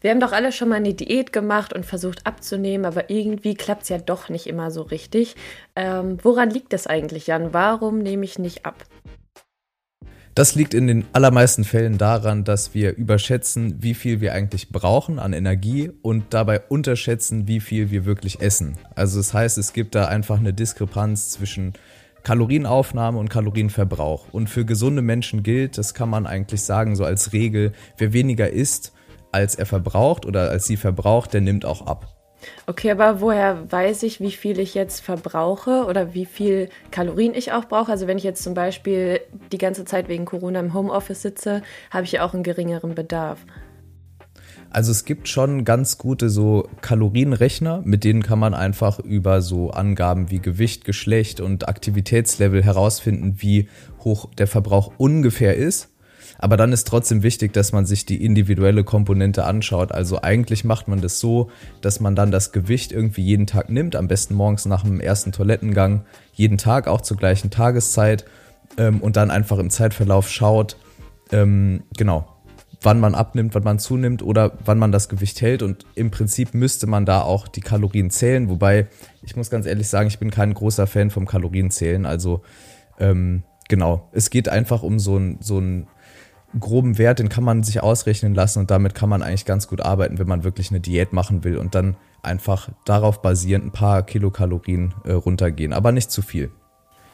Wir haben doch alle schon mal eine Diät gemacht und versucht abzunehmen, aber irgendwie klappt es ja doch nicht immer so richtig. Ähm, woran liegt das eigentlich, Jan? Warum nehme ich nicht ab? Das liegt in den allermeisten Fällen daran, dass wir überschätzen, wie viel wir eigentlich brauchen an Energie und dabei unterschätzen, wie viel wir wirklich essen. Also das heißt, es gibt da einfach eine Diskrepanz zwischen Kalorienaufnahme und Kalorienverbrauch. Und für gesunde Menschen gilt, das kann man eigentlich sagen, so als Regel, wer weniger isst, als er verbraucht oder als sie verbraucht, der nimmt auch ab. Okay, aber woher weiß ich, wie viel ich jetzt verbrauche oder wie viel Kalorien ich auch brauche? Also wenn ich jetzt zum Beispiel die ganze Zeit wegen Corona im Homeoffice sitze, habe ich ja auch einen geringeren Bedarf. Also es gibt schon ganz gute so Kalorienrechner, mit denen kann man einfach über so Angaben wie Gewicht, Geschlecht und Aktivitätslevel herausfinden, wie hoch der Verbrauch ungefähr ist. Aber dann ist trotzdem wichtig, dass man sich die individuelle Komponente anschaut. Also eigentlich macht man das so, dass man dann das Gewicht irgendwie jeden Tag nimmt, am besten morgens nach dem ersten Toilettengang, jeden Tag auch zur gleichen Tageszeit ähm, und dann einfach im Zeitverlauf schaut, ähm, genau, wann man abnimmt, wann man zunimmt oder wann man das Gewicht hält. Und im Prinzip müsste man da auch die Kalorien zählen. Wobei, ich muss ganz ehrlich sagen, ich bin kein großer Fan vom Kalorienzählen. Also ähm, genau, es geht einfach um so ein, so ein groben Wert, den kann man sich ausrechnen lassen und damit kann man eigentlich ganz gut arbeiten, wenn man wirklich eine Diät machen will und dann einfach darauf basierend ein paar Kilokalorien äh, runtergehen, aber nicht zu viel.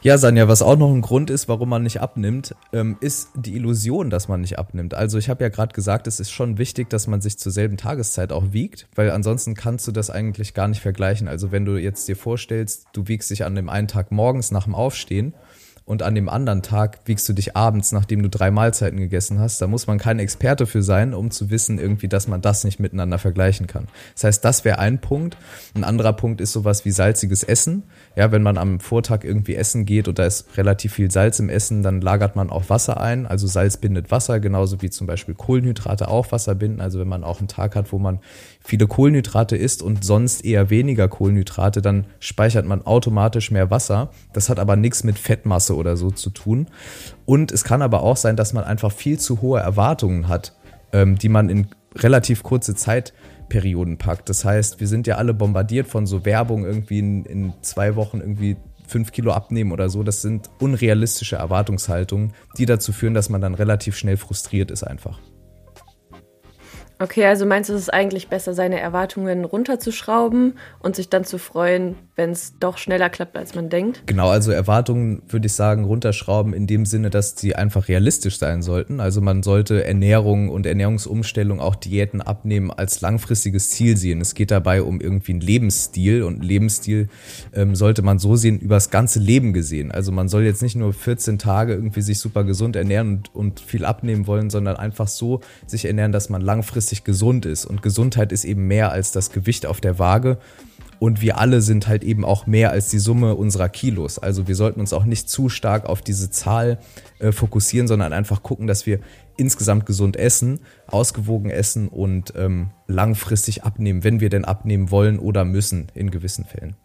Ja, Sanja, was auch noch ein Grund ist, warum man nicht abnimmt, ähm, ist die Illusion, dass man nicht abnimmt. Also ich habe ja gerade gesagt, es ist schon wichtig, dass man sich zur selben Tageszeit auch wiegt, weil ansonsten kannst du das eigentlich gar nicht vergleichen. Also wenn du jetzt dir vorstellst, du wiegst dich an dem einen Tag morgens nach dem Aufstehen und an dem anderen Tag wiegst du dich abends, nachdem du drei Mahlzeiten gegessen hast. Da muss man kein Experte für sein, um zu wissen, irgendwie, dass man das nicht miteinander vergleichen kann. Das heißt, das wäre ein Punkt. Ein anderer Punkt ist sowas wie salziges Essen. Ja, wenn man am Vortag irgendwie essen geht und da ist relativ viel Salz im Essen, dann lagert man auch Wasser ein. Also Salz bindet Wasser, genauso wie zum Beispiel Kohlenhydrate auch Wasser binden. Also wenn man auch einen Tag hat, wo man viele Kohlenhydrate isst und sonst eher weniger Kohlenhydrate, dann speichert man automatisch mehr Wasser. Das hat aber nichts mit Fettmasse oder so zu tun. Und es kann aber auch sein, dass man einfach viel zu hohe Erwartungen hat, ähm, die man in relativ kurze Zeitperioden packt. Das heißt, wir sind ja alle bombardiert von so Werbung irgendwie in, in zwei Wochen irgendwie fünf Kilo abnehmen oder so. Das sind unrealistische Erwartungshaltungen, die dazu führen, dass man dann relativ schnell frustriert ist einfach. Okay, also meinst du, es ist eigentlich besser, seine Erwartungen runterzuschrauben und sich dann zu freuen, wenn es doch schneller klappt, als man denkt? Genau, also Erwartungen würde ich sagen, runterschrauben in dem Sinne, dass sie einfach realistisch sein sollten. Also man sollte Ernährung und Ernährungsumstellung, auch Diäten abnehmen, als langfristiges Ziel sehen. Es geht dabei um irgendwie einen Lebensstil und Lebensstil ähm, sollte man so sehen, übers ganze Leben gesehen. Also man soll jetzt nicht nur 14 Tage irgendwie sich super gesund ernähren und, und viel abnehmen wollen, sondern einfach so sich ernähren, dass man langfristig langfristig gesund ist. Und Gesundheit ist eben mehr als das Gewicht auf der Waage. Und wir alle sind halt eben auch mehr als die Summe unserer Kilos. Also wir sollten uns auch nicht zu stark auf diese Zahl äh, fokussieren, sondern einfach gucken, dass wir insgesamt gesund essen, ausgewogen essen und ähm, langfristig abnehmen, wenn wir denn abnehmen wollen oder müssen in gewissen Fällen.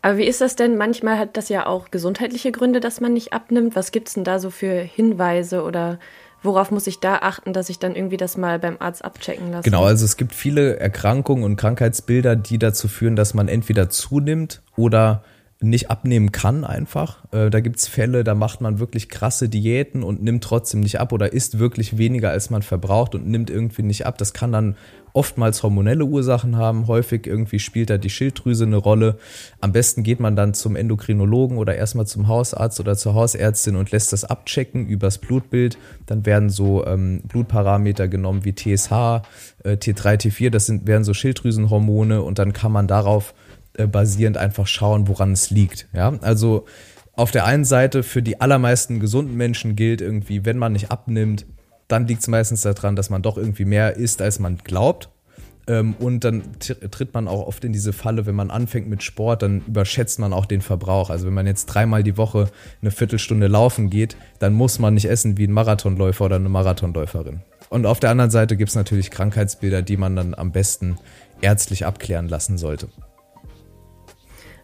Aber wie ist das denn? Manchmal hat das ja auch gesundheitliche Gründe, dass man nicht abnimmt. Was gibt es denn da so für Hinweise oder worauf muss ich da achten, dass ich dann irgendwie das mal beim Arzt abchecken lasse? Genau, also es gibt viele Erkrankungen und Krankheitsbilder, die dazu führen, dass man entweder zunimmt oder nicht abnehmen kann einfach. Äh, da gibt's Fälle, da macht man wirklich krasse Diäten und nimmt trotzdem nicht ab oder isst wirklich weniger, als man verbraucht und nimmt irgendwie nicht ab. Das kann dann oftmals hormonelle Ursachen haben. Häufig irgendwie spielt da die Schilddrüse eine Rolle. Am besten geht man dann zum Endokrinologen oder erstmal zum Hausarzt oder zur Hausärztin und lässt das abchecken übers Blutbild. Dann werden so ähm, Blutparameter genommen wie TSH, äh, T3, T4. Das sind, werden so Schilddrüsenhormone und dann kann man darauf basierend einfach schauen, woran es liegt. Ja, also auf der einen Seite für die allermeisten gesunden Menschen gilt irgendwie, wenn man nicht abnimmt, dann liegt es meistens daran, dass man doch irgendwie mehr isst, als man glaubt. Ähm, und dann tritt man auch oft in diese Falle, wenn man anfängt mit Sport, dann überschätzt man auch den Verbrauch. Also wenn man jetzt dreimal die Woche eine Viertelstunde laufen geht, dann muss man nicht essen wie ein Marathonläufer oder eine Marathonläuferin. Und auf der anderen Seite gibt es natürlich Krankheitsbilder, die man dann am besten ärztlich abklären lassen sollte.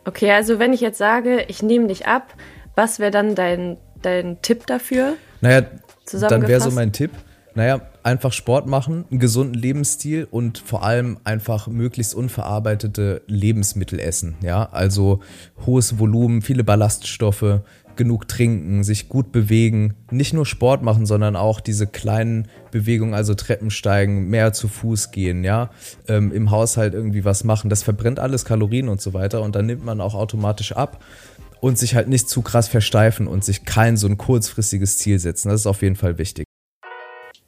Okay, also wenn ich jetzt sage, ich nehme dich ab, was wäre dann dein, dein Tipp dafür? Naja, dann wäre so mein Tipp, naja, einfach Sport machen, einen gesunden Lebensstil und vor allem einfach möglichst unverarbeitete Lebensmittel essen. Ja, also hohes Volumen, viele Ballaststoffe, genug trinken, sich gut bewegen, nicht nur Sport machen, sondern auch diese kleinen Bewegungen, also Treppen steigen, mehr zu Fuß gehen, ja, ähm, im Haushalt irgendwie was machen. Das verbrennt alles Kalorien und so weiter und dann nimmt man auch automatisch ab und sich halt nicht zu krass versteifen und sich kein so ein kurzfristiges Ziel setzen. Das ist auf jeden Fall wichtig.